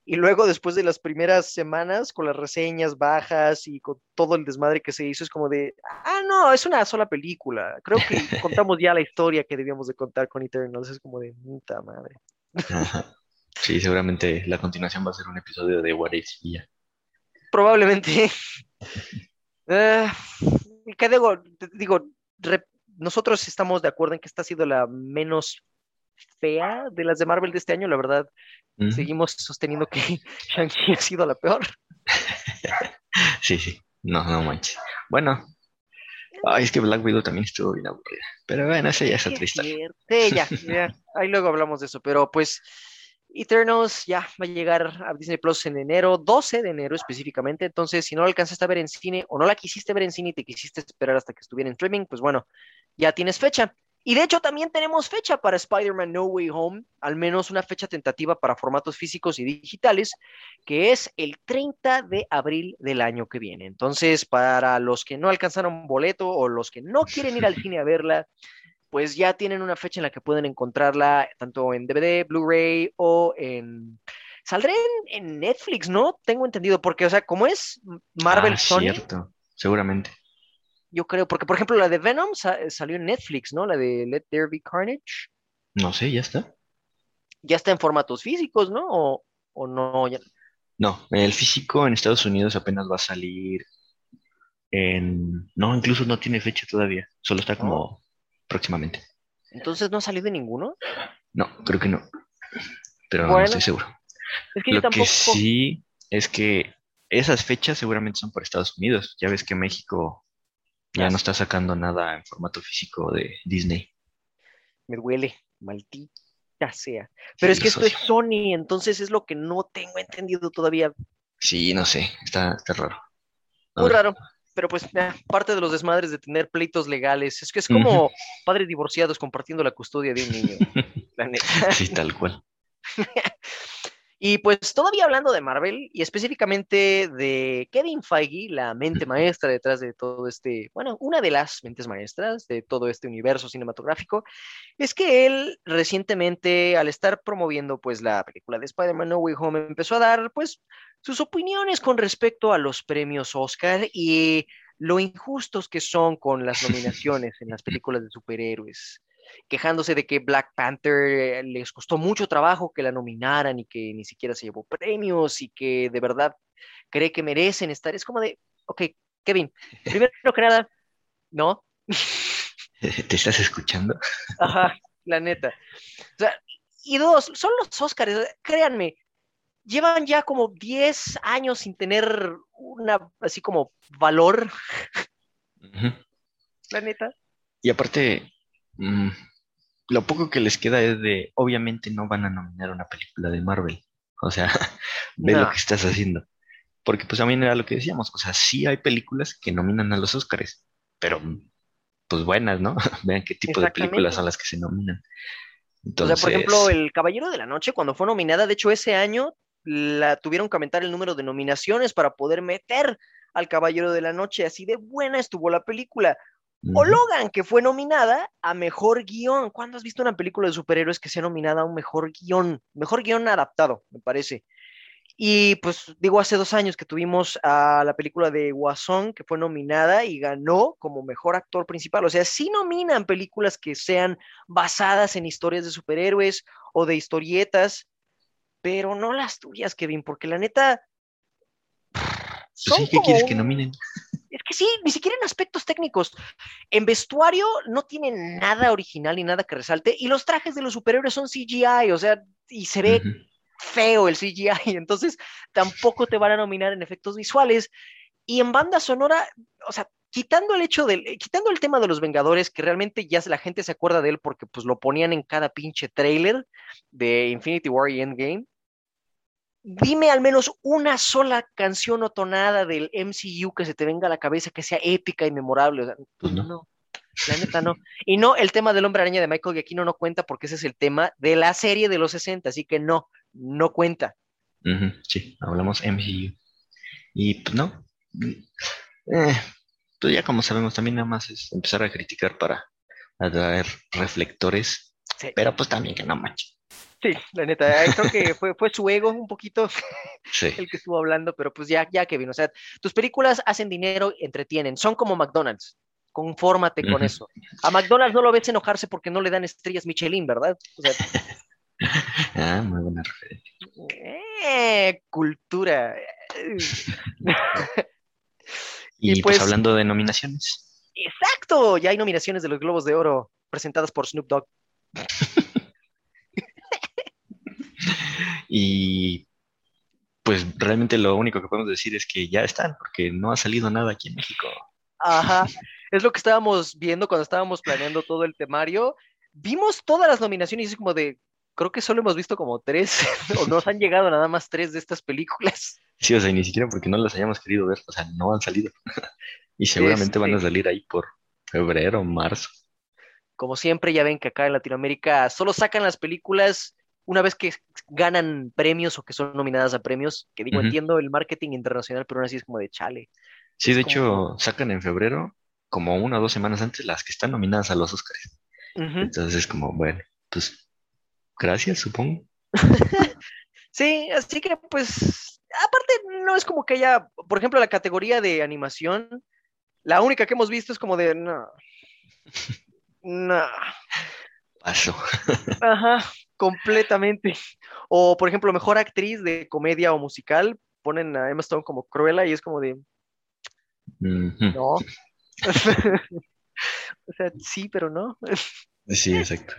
Y luego después de las primeras semanas, con las reseñas bajas y con todo el desmadre que se hizo, es como de, ah, no, es una sola película. Creo que <laughs> contamos ya la historia que debíamos de contar con Eternals. Es como de, puta madre. Ajá. Sí, seguramente la continuación va a ser un episodio de What If y ya. Probablemente. Eh, ¿qué digo? Digo, re- nosotros estamos de acuerdo en que esta ha sido la menos fea de las de Marvel de este año, la verdad. Ujú. Seguimos sosteniendo que <laughs> Shang-Chi ha sido la peor. <laughs> Sí, sí. No, no manches. Bueno. Ay, es que Black Widow también estuvo bien aburrida. Pero bueno, esa ya es otra historia. Sí, ya, ya. Ahí luego hablamos de eso, pero pues Eternals ya va a llegar a Disney Plus en enero, 12 de enero específicamente. Entonces, si no la alcanzaste a ver en cine o no la quisiste ver en cine y te quisiste esperar hasta que estuviera en streaming, pues bueno, ya tienes fecha. Y de hecho también tenemos fecha para Spider-Man No Way Home, al menos una fecha tentativa para formatos físicos y digitales, que es el 30 de abril del año que viene. Entonces, para los que no alcanzaron boleto o los que no quieren ir al <laughs> cine a verla, pues ya tienen una fecha en la que pueden encontrarla tanto en DVD, Blu-ray o en... Saldrá en, en Netflix, ¿no? Tengo entendido, porque, o sea, como es Marvel Ah, Sony, cierto. Seguramente. yo creo, porque por ejemplo la de Venom sa- salió en Netflix, ¿no? La de Let There Be Carnage, No sé, ya está. ya está en formatos físicos, ¿no? O, o no, ya- No, el físico en Estados Unidos apenas va a salir en... No, incluso no tiene fecha todavía. Solo está como próximamente. entonces no ha salido ninguno. No, creo que no. Pero no estoy seguro. Es que yo Lo que tampoco... sí es que esas fechas seguramente son por Estados Unidos. Ya ves que México ya no está sacando nada en formato físico de Disney. me duele, maldita sea. Pero es que esto es Sony, entonces es lo que no tengo entendido todavía. Sí, no sé, está, está raro. Muy raro, pero pues parte de los desmadres de tener pleitos legales. Es que es como padres divorciados compartiendo la custodia de un niño. <laughs> Sí, tal cual. <laughs> Y pues todavía hablando de Marvel y específicamente de Kevin Feige, la mente maestra detrás de todo este, bueno, una de las mentes maestras de todo este universo cinematográfico, es que él recientemente al estar promoviendo pues la película de Spider-Man No Way Home empezó a dar pues sus opiniones con respecto a los premios Oscar y lo injustos que son con las nominaciones en las <laughs> películas de superhéroes quejándose de que Black Panther eh, les costó mucho trabajo que la nominaran y que ni siquiera se llevó premios y que de verdad cree que merecen estar. Es como de, ok, Kevin, primero <laughs> que nada, ¿no? ¿Te estás escuchando? Ajá, la neta. O sea, y dos, son los Oscars, créanme, llevan ya como 10 años sin tener una, así como, valor. La neta. Y aparte, Mm, lo poco que les queda es de, obviamente no van a nominar una película de Marvel. O sea, <laughs> ve lo que estás haciendo. Porque pues también era lo que decíamos, o sea, sí hay películas que nominan a los Oscars, pero pues buenas, ¿no? <laughs> Vean qué tipo de películas son las que se nominan. O sea, por ejemplo, El Caballero de la Noche, cuando fue nominada, de hecho ese año la tuvieron que aumentar el número de nominaciones para poder meter al Caballero de la Noche, así de buena estuvo la película. O Logan, que fue nominada a mejor guion. ¿Cuándo has visto una película de superhéroes que sea nominada a un mejor guion? Mejor guion adaptado, me parece. Y pues digo, hace dos años que tuvimos a la película de Guasón, que fue nominada y ganó como mejor actor principal. O sea, sí nominan películas que sean basadas en historias de superhéroes o de historietas, pero no las tuyas, Kevin, porque la neta. Pues ¿Qué quieres que nominen? Es que sí, ni siquiera en aspectos técnicos. En vestuario no tiene nada original ni nada que resalte. Y los trajes de los superhéroes son CGI, o sea, y se ve feo el CGI. <laughs> Entonces tampoco te van a nominar en efectos visuales. Y en banda sonora, o sea, quitando el hecho del, quitando el tema de los Vengadores, que realmente ya la gente se acuerda de él porque pues lo ponían en cada pinche trailer de Infinity War y Endgame dime al menos una sola canción o tonada del MCU que se te venga a la cabeza que sea épica y memorable. pues no. La neta no. Y no, el tema del hombre araña de Michael Giacchino no cuenta porque ese es el tema de la serie de los 60, así que no, no cuenta. sí, hablamos MCU. Y pues no. Eh, pues ya como sabemos, también nada más es empezar a criticar para atraer reflectores. Pero pues también que no manches. Sí, la neta, eh, creo que fue, fue su ego un poquito <laughs> el que estuvo hablando, pero pues ya, ya Kevin, o sea, tus películas hacen dinero, entretienen, son como McDonald's, confórmate con eso. A McDonald's no lo ves enojarse porque no le dan estrellas Michelin, ¿verdad? <laughs> ah, muy buena referencia. Eh, cultura. <laughs> y, pues, pues hablando de nominaciones. Exacto, ya hay nominaciones de los Globos de Oro presentadas por Snoop Dogg. Y pues realmente lo único que podemos decir es que ya están, porque no ha salido nada aquí en México. Ajá, <laughs> es lo que estábamos viendo cuando estábamos planeando todo el temario. Vimos todas las nominaciones y es como de, creo que solo hemos visto como tres, <laughs> o nos han llegado nada más tres de estas películas. Sí, o sea, ni siquiera porque no las hayamos querido ver, o sea, no han salido. <laughs> y seguramente van a este salir ahí por febrero, marzo. Como siempre, ya ven que acá en Latinoamérica solo sacan las películas una vez que ganan premios o que son nominadas a premios, que digo, entiendo el marketing internacional, pero aún así es como de chale. Sí, de hecho, sacan en febrero, como una o dos semanas antes, las que están nominadas a los Oscars. Entonces es como, bueno, pues gracias, supongo. <laughs> sí, así que pues, aparte no es como que haya, por ejemplo, la categoría de animación, la única que hemos visto es como de, no, <laughs> no. Paso. Ajá, completamente. <laughs> O, por ejemplo, mejor actriz de comedia o musical, ponen a Emma Stone como Cruella y es como de. No. <laughs> o sea, sí, pero no. sí, exacto.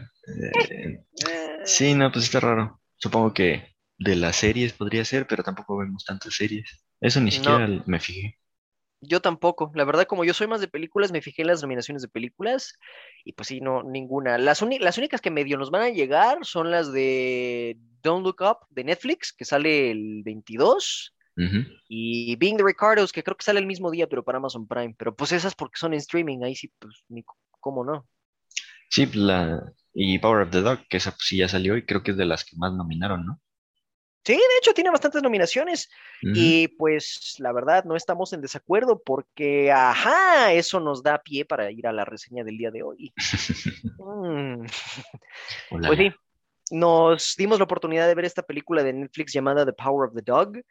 Eh, <laughs> sí, no, pues está raro. Supongo que de las series podría ser, pero tampoco vemos tantas series. Eso ni siquiera me fijé. Yo tampoco. La verdad, como yo soy más de películas, me fijé en las nominaciones de películas y pues sí, no, ninguna. Las, las únicas que medio nos van a llegar son las de Don't Look Up de Netflix, que sale el 22, y Being the Ricardos, que creo que sale el mismo día, pero para Amazon Prime. Pero pues esas porque son en streaming, ahí sí, pues ni cómo no. Sí, la, y Power of the Dog, que esa pues, sí ya salió y creo que es de las que más nominaron, ¿no? Sí, de hecho tiene bastantes nominaciones y pues la verdad no estamos en desacuerdo porque, ajá, eso nos da pie para ir a la reseña del día de hoy. <laughs> Mm. Pues sí, nos dimos la oportunidad de ver esta película de Netflix llamada The Power of the Dog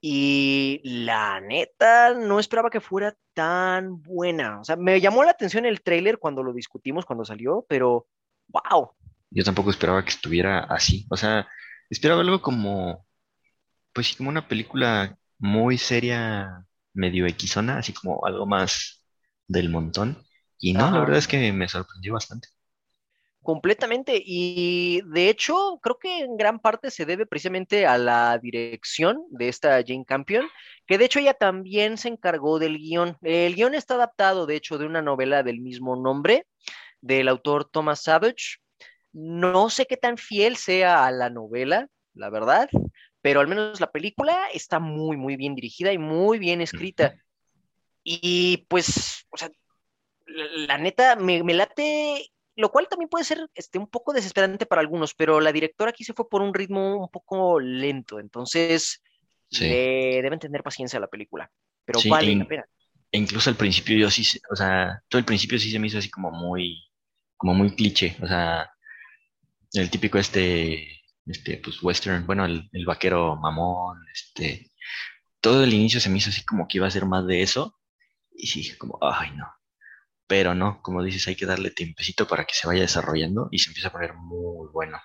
y la neta no esperaba que fuera tan buena. O sea, me llamó la atención el tráiler cuando lo discutimos, cuando salió, pero wow. Yo tampoco esperaba que estuviera así. O sea, Esperaba algo como, pues sí, como una película muy seria, medio equisona, así como algo más del montón. Y no, la verdad es que me sorprendió bastante. Completamente. Y de hecho, creo que en gran parte se debe precisamente a la dirección de esta Jane Campion, que de hecho ella también se encargó del guion. El guion está adaptado, de hecho, de una novela del mismo nombre, del autor Thomas Savage. No sé qué tan fiel sea a la novela, la verdad, pero al menos la película está muy, muy bien dirigida y muy bien escrita. Y pues, o sea, la, neta, me, late, lo cual también puede ser este, un poco desesperante para algunos, pero la directora aquí se fue por un ritmo un poco lento, entonces deben tener paciencia a la película, pero vale la pena. E incluso al principio yo sí, o sea, todo el principio sí se me hizo así como muy, como muy cliché, o sea, el típico este, este, pues western, bueno, el, vaquero mamón, este, todo el inicio se me hizo así como que iba a ser más de eso, y sí, como, ay, no. Pero no, como dices, hay que darle tiempecito para que se vaya desarrollando y se empieza a poner muy bueno.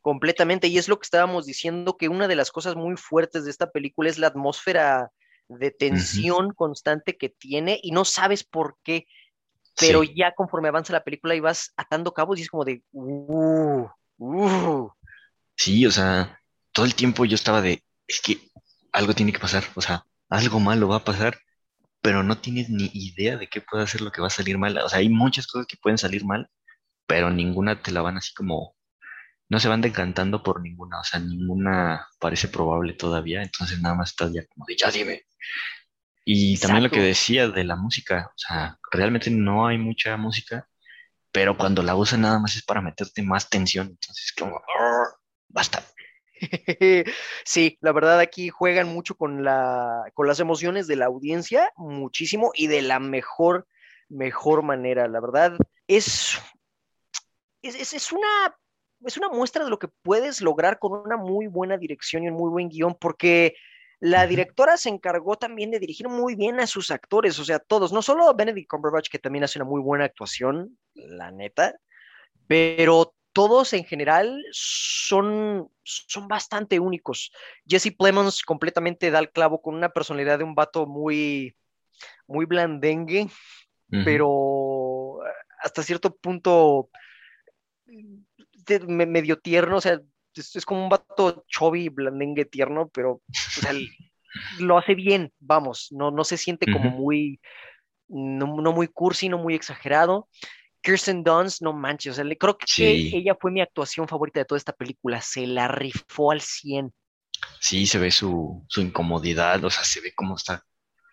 Completamente, y es lo que estábamos diciendo, que una de las cosas muy fuertes de esta película es la atmósfera de tensión constante que tiene y no sabes por qué, pero ya conforme avanza la película y vas atando cabos y es como de, uh, Uh. Sí, o sea, todo el tiempo yo estaba de, es que algo tiene que pasar, o sea, algo malo va a pasar, pero no tienes ni idea de qué puede ser lo que va a salir mal. O sea, hay muchas cosas que pueden salir mal, pero ninguna te la van así como, no se van decantando por ninguna, o sea, ninguna parece probable todavía, entonces nada más estás ya como de, ya dime. Y también lo que decía de la música, o sea, realmente no hay mucha música, pero cuando la usan nada más es para meterte más tensión, entonces como, basta. <laughs> Sí, la verdad aquí juegan mucho con, la, con las emociones de la audiencia, muchísimo y de la mejor, mejor manera. La verdad es, es, es, una, es una muestra de lo que puedes lograr con una muy buena dirección y un muy buen guion, porque la directora se encargó también de dirigir muy bien a sus actores, o sea, todos, no solo Benedict Cumberbatch, que también hace una muy buena actuación, la neta, pero todos en general son, son bastante únicos. Jesse Plemons completamente da el clavo con una personalidad de un vato muy, muy blandengue, pero hasta cierto punto medio tierno, o sea, es, como un vato chubby, blandengue, tierno, pero lo hace bien, vamos, no, no se siente como muy, no, muy cursi, no muy exagerado. Kirsten Dunst, no manches, o sea, creo que ella fue mi actuación favorita de toda esta película, se la rifó al 100. Sí, se ve su, incomodidad, o sea, se ve como está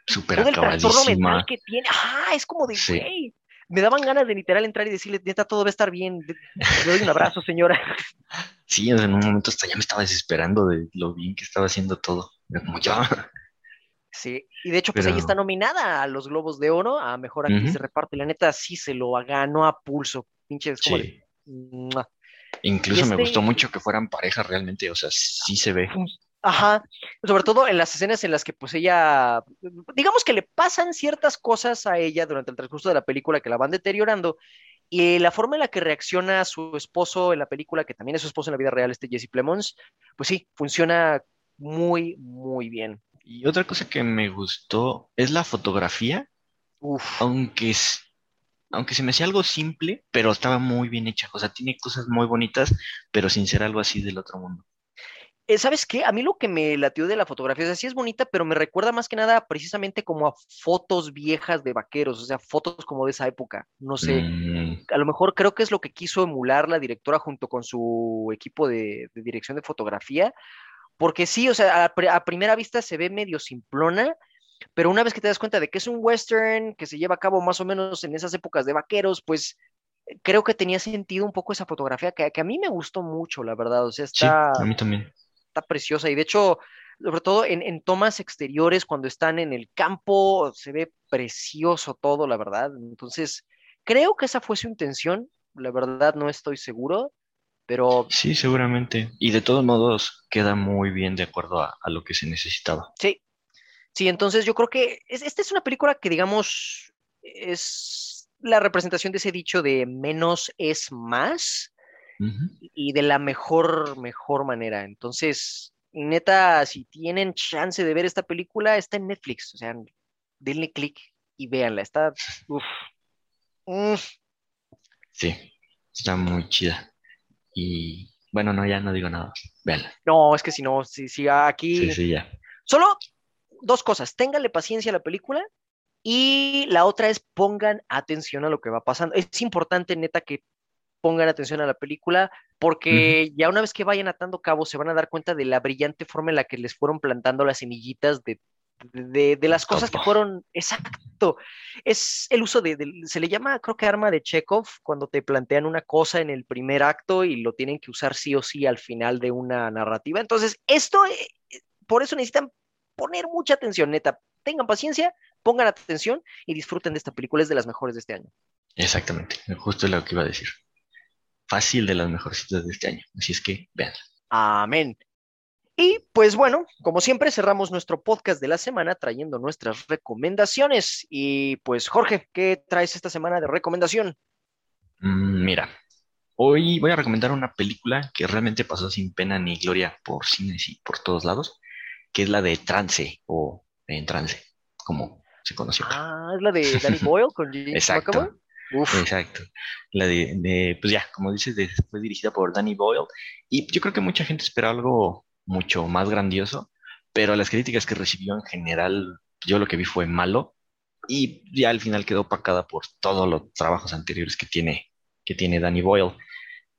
súper acabadísima. que tiene, ah, es como de, güey, me daban ganas de literal entrar y decirle, neta, todo va a estar bien, le doy un abrazo, señora. <laughs> Sí, en un momento hasta ya me estaba desesperando de lo bien que estaba haciendo todo. como ya. Sí, y de hecho, pues ella está nominada a los Globos de Oro, a Mejor Actriz de Reparto, y la neta sí se lo ganó a pulso. Pinche, es como sí. Incluso me gustó este mucho que fueran pareja realmente, o sea, sí se ve. Ajá, sobre todo en las escenas en las que pues ella, digamos que le pasan ciertas cosas a ella durante el transcurso de la película que la van deteriorando y la forma en la que reacciona su esposo en la película, que también es su esposo en la vida real, este Jesse Plemons, pues sí, funciona muy, muy bien. Y otra cosa que me gustó es la fotografía, aunque es, aunque se me hacía algo simple, pero estaba muy bien hecha. O sea, tiene cosas muy bonitas, pero sin ser algo así del otro mundo. Eh, ¿Sabes qué? A mí lo que me latió de la fotografía, o sea, sí es bonita, pero me recuerda más que nada precisamente como a fotos viejas de vaqueros, o sea, fotos como de esa época. No sé, Mm, a lo mejor creo que es lo que quiso emular la directora junto con su equipo de, de dirección de fotografía, porque sí, o sea, a, pri- a primera vista se ve medio simplona, pero una vez que te das cuenta de que es un western que se lleva a cabo más o menos en esas épocas de vaqueros, pues creo que tenía sentido un poco esa fotografía que, que a mí me gustó mucho, la verdad, o sea, sí, está a mí también. Está preciosa y de hecho, sobre todo en, en tomas exteriores, cuando están en el campo, se ve precioso todo, la verdad. Entonces, creo que esa fue su intención, la verdad no estoy seguro, pero Sí, seguramente. Y de todos modos queda muy bien de acuerdo a, a lo que se necesitaba. sí, sí, entonces yo creo que es- esta es una película que, digamos, es la representación de ese dicho de menos es más Y de la mejor, mejor manera. Entonces, neta, si tienen chance de ver esta película, está en Netflix. O sea, denle clic y véanla. Está, uf, mm, Sí, está muy chida. Y bueno, no, ya no digo nada. Véanla. no, es que si no, si, si aquí, Sí, sí, ya. solo dos cosas. Ténganle paciencia a la película y la otra es pongan atención a lo que va pasando. Es importante, neta, que pongan atención a la película, porque ya una vez que vayan atando cabos se van a dar cuenta de la brillante forma en la que les fueron plantando las semillitas de, de, de las cosas que fueron, exacto, es el uso de, de- se le llama, creo que arma de Chekhov, cuando te plantean una cosa en el primer acto y lo tienen que usar sí o sí al final de una narrativa. Entonces, esto, eh, eh, por eso necesitan poner mucha atención, neta, tengan paciencia, pongan atención y disfruten de esta película, es de las mejores de este año. Exactamente. Justo lo que iba a decir. Fácil de las mejorcitas de este año. Así es que véanla. Amén. Y pues bueno, como siempre cerramos nuestro podcast de la semana trayendo nuestras recomendaciones. Y pues Jorge, ¿qué traes esta semana de recomendación? Mm, mira, hoy voy a recomendar una película que realmente pasó sin pena ni gloria por cines y por todos lados, que es la de Trance o En Trance, como se conoció. Ah, es la de Danny <laughs> Boyle con James Exacto. Uf, Exacto. La de, de, pues ya, como dices, de- fue dirigida por Danny Boyle. Y yo creo que mucha gente esperaba algo mucho más grandioso, pero las críticas que recibió en general, yo lo que vi fue malo. Y ya al final quedó opacada por todos los trabajos anteriores que tiene, que tiene Danny Boyle,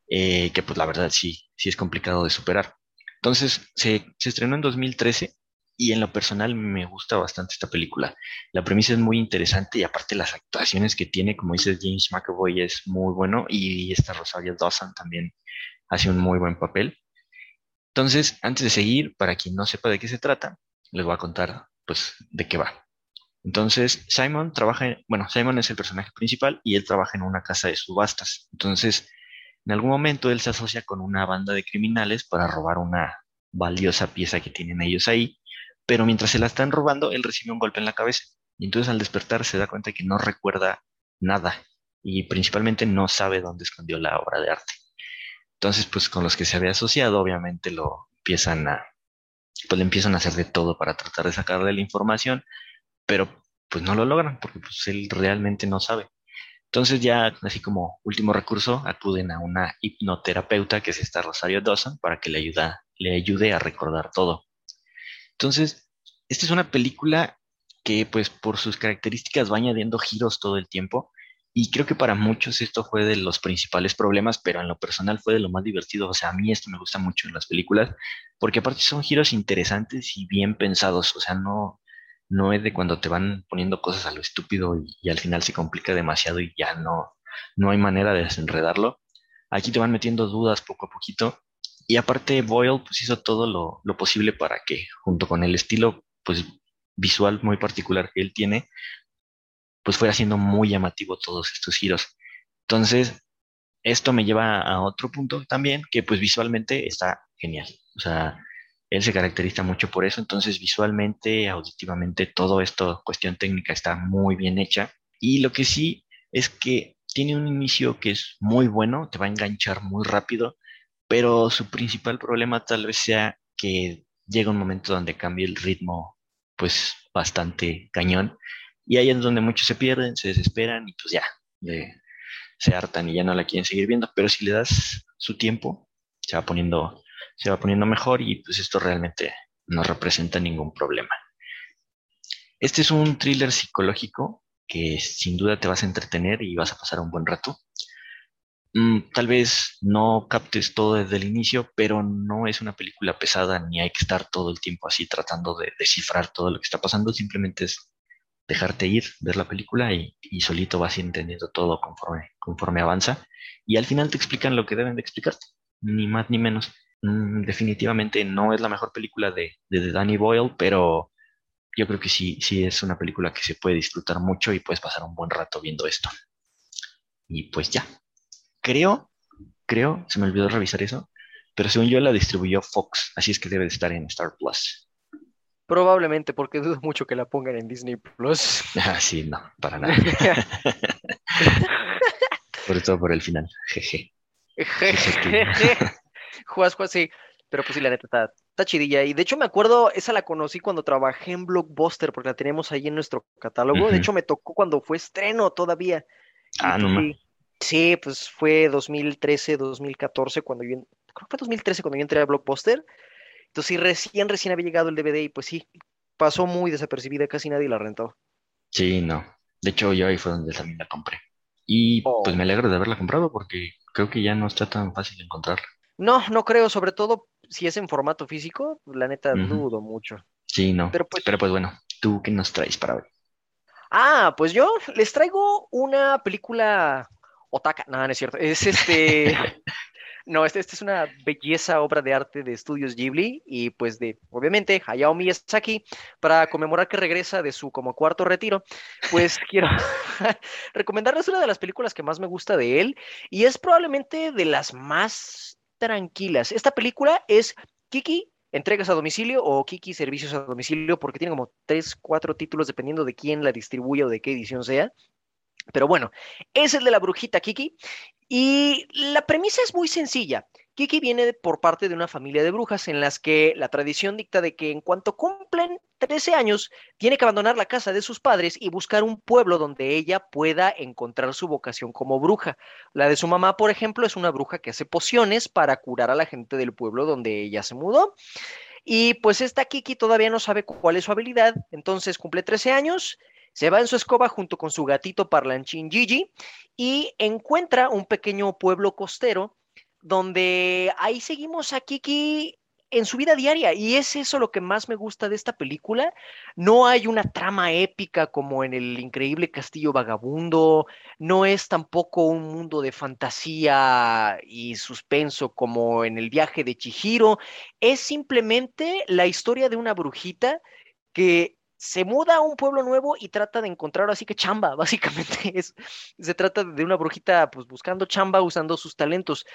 eh, que pues la verdad sí, sí es complicado de superar. Entonces, se, se estrenó en 2013 y en lo personal me gusta bastante esta película. La premisa es muy interesante y aparte las actuaciones que tiene, como dices, James McAvoy es muy bueno y esta Rosario Dawson también hace un muy buen papel. Entonces, antes de seguir, para quien no sepa de qué se trata, les voy a contar pues de qué va. Entonces, Simon trabaja, en- bueno, Simon es el personaje principal y él trabaja en una casa de subastas. Entonces, en algún momento él se asocia con una banda de criminales para robar una valiosa pieza que tienen ellos ahí, pero mientras se la están robando, él recibe un golpe en la cabeza. Y entonces al despertar se da cuenta que no recuerda nada y principalmente no sabe dónde escondió la obra de arte. Entonces, pues con los que se había asociado, obviamente lo empiezan a, pues le empiezan a hacer de todo para tratar de sacarle la información, pero pues no lo logran porque pues él realmente no sabe. Entonces ya, así como último recurso, acuden a una hipnoterapeuta que es esta Rosario Dawson para que le, le ayude a recordar todo. Entonces, esta es una película que pues por sus características va añadiendo giros todo el tiempo y creo que para muchos esto fue de los principales problemas, pero en lo personal fue de lo más divertido. O sea, a mí esto me gusta mucho en las películas porque aparte son giros interesantes y bien pensados. O sea, no, no es de cuando te van poniendo cosas a lo estúpido y, al final se complica demasiado y ya no, no hay manera de desenredarlo. Aquí te van metiendo dudas poco a poquito. Y aparte Boyle pues hizo todo lo, lo posible para que, junto con el estilo pues visual muy particular que él tiene, pues fuera siendo muy llamativo todos estos giros. Entonces, esto me lleva a otro punto también, que pues visualmente está genial. O sea, él se caracteriza mucho por eso, entonces visualmente, auditivamente, todo esto, cuestión técnica, está muy bien hecha. Y lo que sí es que tiene un inicio que es muy bueno, te va a enganchar muy rápido, pero su principal problema tal vez sea que llega un momento donde cambia el ritmo, pues bastante cañón, y ahí es donde muchos se pierden, se desesperan y pues ya, se hartan y ya no la quieren seguir viendo, pero si le das su tiempo, se va poniendo se va poniendo mejor y pues esto realmente no representa ningún problema. Este es un thriller psicológico que sin duda te vas a entretener y vas a pasar un buen rato. Mm, tal vez no captes todo desde el inicio, pero no es una película pesada ni hay que estar todo el tiempo así tratando de descifrar todo lo que está pasando. Simplemente es dejarte ir, ver la película y, solito vas entendiendo todo conforme, conforme avanza. Y al final te explican lo que deben de explicarte, ni más ni menos. Mm, definitivamente no es la mejor película de, de, Danny Boyle, pero yo creo que sí, sí es una película que se puede disfrutar mucho y puedes pasar un buen rato viendo esto. Y pues ya, creo, creo, se me olvidó revisar eso, pero según yo la distribuyó Fox, así es que debe de estar en Star Plus. Probablemente, porque dudo mucho que la pongan en Disney Plus. <laughs> Ah, sí, no, para nada. <laughs> Sobre todo por el final, jeje. <laughs> Juas, juas, sí. Pero pues sí, la neta está, está, chidilla. Y de hecho me acuerdo, esa la conocí cuando trabajé en Blockbuster, porque la tenemos ahí en nuestro catálogo. De hecho me tocó cuando fue estreno todavía. Ah, no pues Sí, pues fue 2013, 2014, cuando yo, creo que fue 2013 cuando yo entré a Blockbuster. Entonces sí, recién, recién había llegado el DVD y pues sí, pasó muy desapercibida, casi nadie la rentó. Sí, no. De hecho, yo ahí fue donde también la compré. Y pues oh. me alegro de haberla comprado porque creo que ya no está tan fácil encontrarla. No, no creo, sobre todo si es en formato físico, la neta dudo mucho. Sí, no. Pero pues, Pero pues bueno, ¿tú qué nos traes para hoy? Ah, pues yo les traigo una película Otaka, no, no es cierto. Es este. <laughs> no, esta este es una belleza obra de arte de estudios Ghibli y pues de, obviamente, Hayao Miyazaki, para conmemorar que regresa de su como cuarto retiro, pues <laughs> quiero <laughs> recomendarles una de las películas que más me gusta de él y es probablemente de las más tranquilas. Esta película es Kiki entregas a domicilio o Kiki servicios a domicilio porque tiene como tres, cuatro títulos dependiendo de quién la distribuya o de qué edición sea. Pero bueno, es el de la brujita Kiki. Y la premisa es muy sencilla. Kiki viene por parte de una familia de brujas en las que la tradición dicta de que en cuanto cumplen 13 años, tiene que abandonar la casa de sus padres y buscar un pueblo donde ella pueda encontrar su vocación como bruja. La de su mamá, por ejemplo, es una bruja que hace pociones para curar a la gente del pueblo donde ella se mudó. Y pues esta Kiki todavía no sabe cuál es su habilidad, entonces cumple 13 años se va en su escoba junto con su gatito parlanchín Gigi y encuentra un pequeño pueblo costero donde ahí seguimos a Kiki en su vida diaria. Y es eso lo que más me gusta de esta película. No hay una trama épica como en el increíble castillo vagabundo, no es tampoco un mundo de fantasía y suspenso como en el viaje de Chihiro, es simplemente la historia de una brujita que se muda a un pueblo nuevo y trata de encontrar así que chamba, <laughs> básicamente es, se trata de una brujita pues buscando chamba usando sus talentos,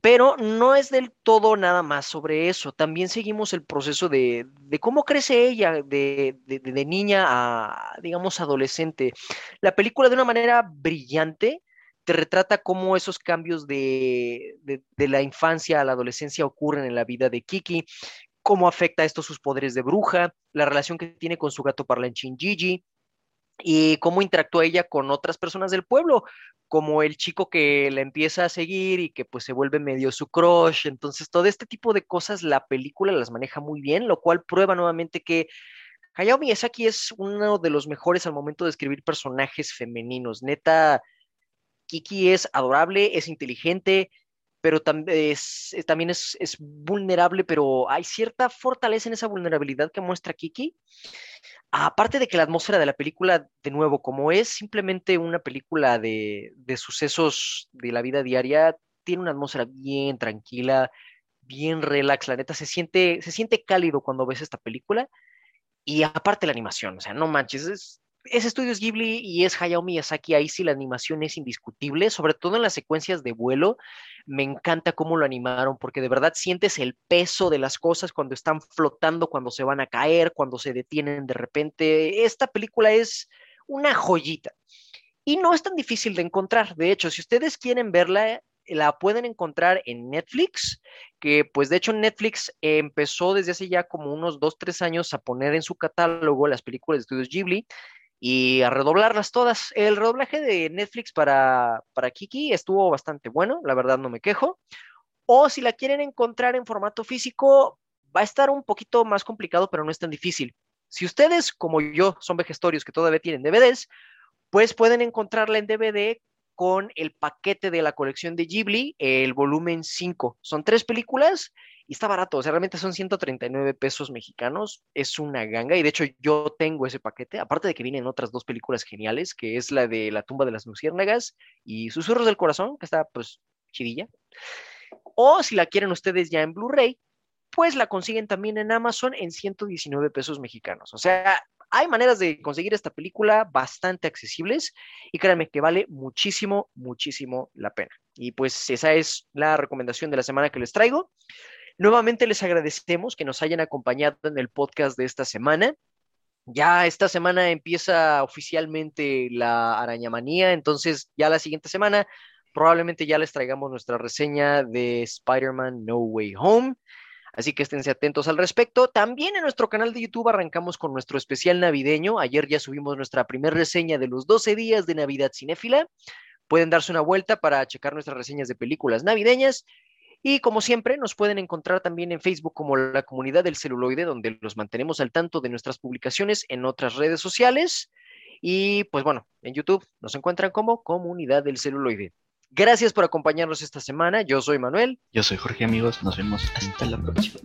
pero no es del todo nada más sobre eso, también seguimos el proceso de, cómo crece ella de, de, niña a, digamos, adolescente. La película de una manera brillante te retrata cómo esos cambios de, de, la infancia a la adolescencia ocurren en la vida de Kiki, cómo afecta esto sus poderes de bruja, la relación que tiene con su gato parlanchín Gigi y cómo interactúa ella con otras personas del pueblo, como el chico que la empieza a seguir y que pues se vuelve medio su crush. Entonces, todo este tipo de cosas la película las maneja muy bien, lo cual prueba nuevamente que Hayao Miyazaki es uno de los mejores al momento de escribir personajes femeninos. Neta, Kiki es adorable, es inteligente, pero es, también es, vulnerable, pero hay cierta fortaleza en esa vulnerabilidad que muestra Kiki. Aparte de que la atmósfera de la película, de nuevo, como es simplemente una película de, de sucesos de la vida diaria, tiene una atmósfera bien tranquila, bien relax, la neta, se siente, se siente cálido cuando ves esta película. Y aparte la animación, o sea, no manches, es, es Estudios Ghibli y es Hayao Miyazaki, ahí sí la animación es indiscutible, sobre todo en las secuencias de vuelo, me encanta cómo lo animaron, porque de verdad sientes el peso de las cosas cuando están flotando, cuando se van a caer, cuando se detienen de repente. Esta película es una joyita y no es tan difícil de encontrar. De hecho, si ustedes quieren verla, la pueden encontrar en Netflix, que pues de hecho Netflix empezó desde hace ya como unos dos, tres años a poner en su catálogo las películas de estudios Ghibli y a redoblarlas todas. El redoblaje de Netflix para, para Kiki estuvo bastante bueno, la verdad no me quejo. O si la quieren encontrar en formato físico, va a estar un poquito más complicado, pero no es tan difícil. Si ustedes, como yo, son vejestorios que todavía tienen DVDs, pues pueden encontrarla en DVD con el paquete de la colección de Ghibli, el volumen 5. Son tres películas y está barato, o sea, realmente son 139 pesos mexicanos, es una ganga y de hecho yo tengo ese paquete, aparte de que vienen otras dos películas geniales, que es la de La tumba de las luciérnagas y Susurros del corazón, que está pues chidilla. O si la quieren ustedes ya en Blu-ray, pues la consiguen también en Amazon en 119 pesos mexicanos. O sea, hay maneras de conseguir esta película bastante accesibles y créanme que vale muchísimo, muchísimo la pena. Y pues esa es la recomendación de la semana que les traigo. Nuevamente les agradecemos que nos hayan acompañado en el podcast de esta semana. Ya esta semana empieza oficialmente la arañamanía, entonces ya la siguiente semana probablemente ya les traigamos nuestra reseña de Spider-Man No Way Home. Así que esténse atentos al respecto. También en nuestro canal de YouTube arrancamos con nuestro especial navideño. Ayer ya subimos nuestra primera reseña de los 12 días de Navidad cinéfila. Pueden darse una vuelta para checar nuestras reseñas de películas navideñas. Y como siempre, nos pueden encontrar también en Facebook como la comunidad del celuloide, donde los mantenemos al tanto de nuestras publicaciones en otras redes sociales. Y pues bueno, en YouTube nos encuentran como comunidad del celuloide. Gracias por acompañarnos esta semana. Yo soy Manuel. Yo soy Jorge, amigos. Nos vemos hasta la próxima.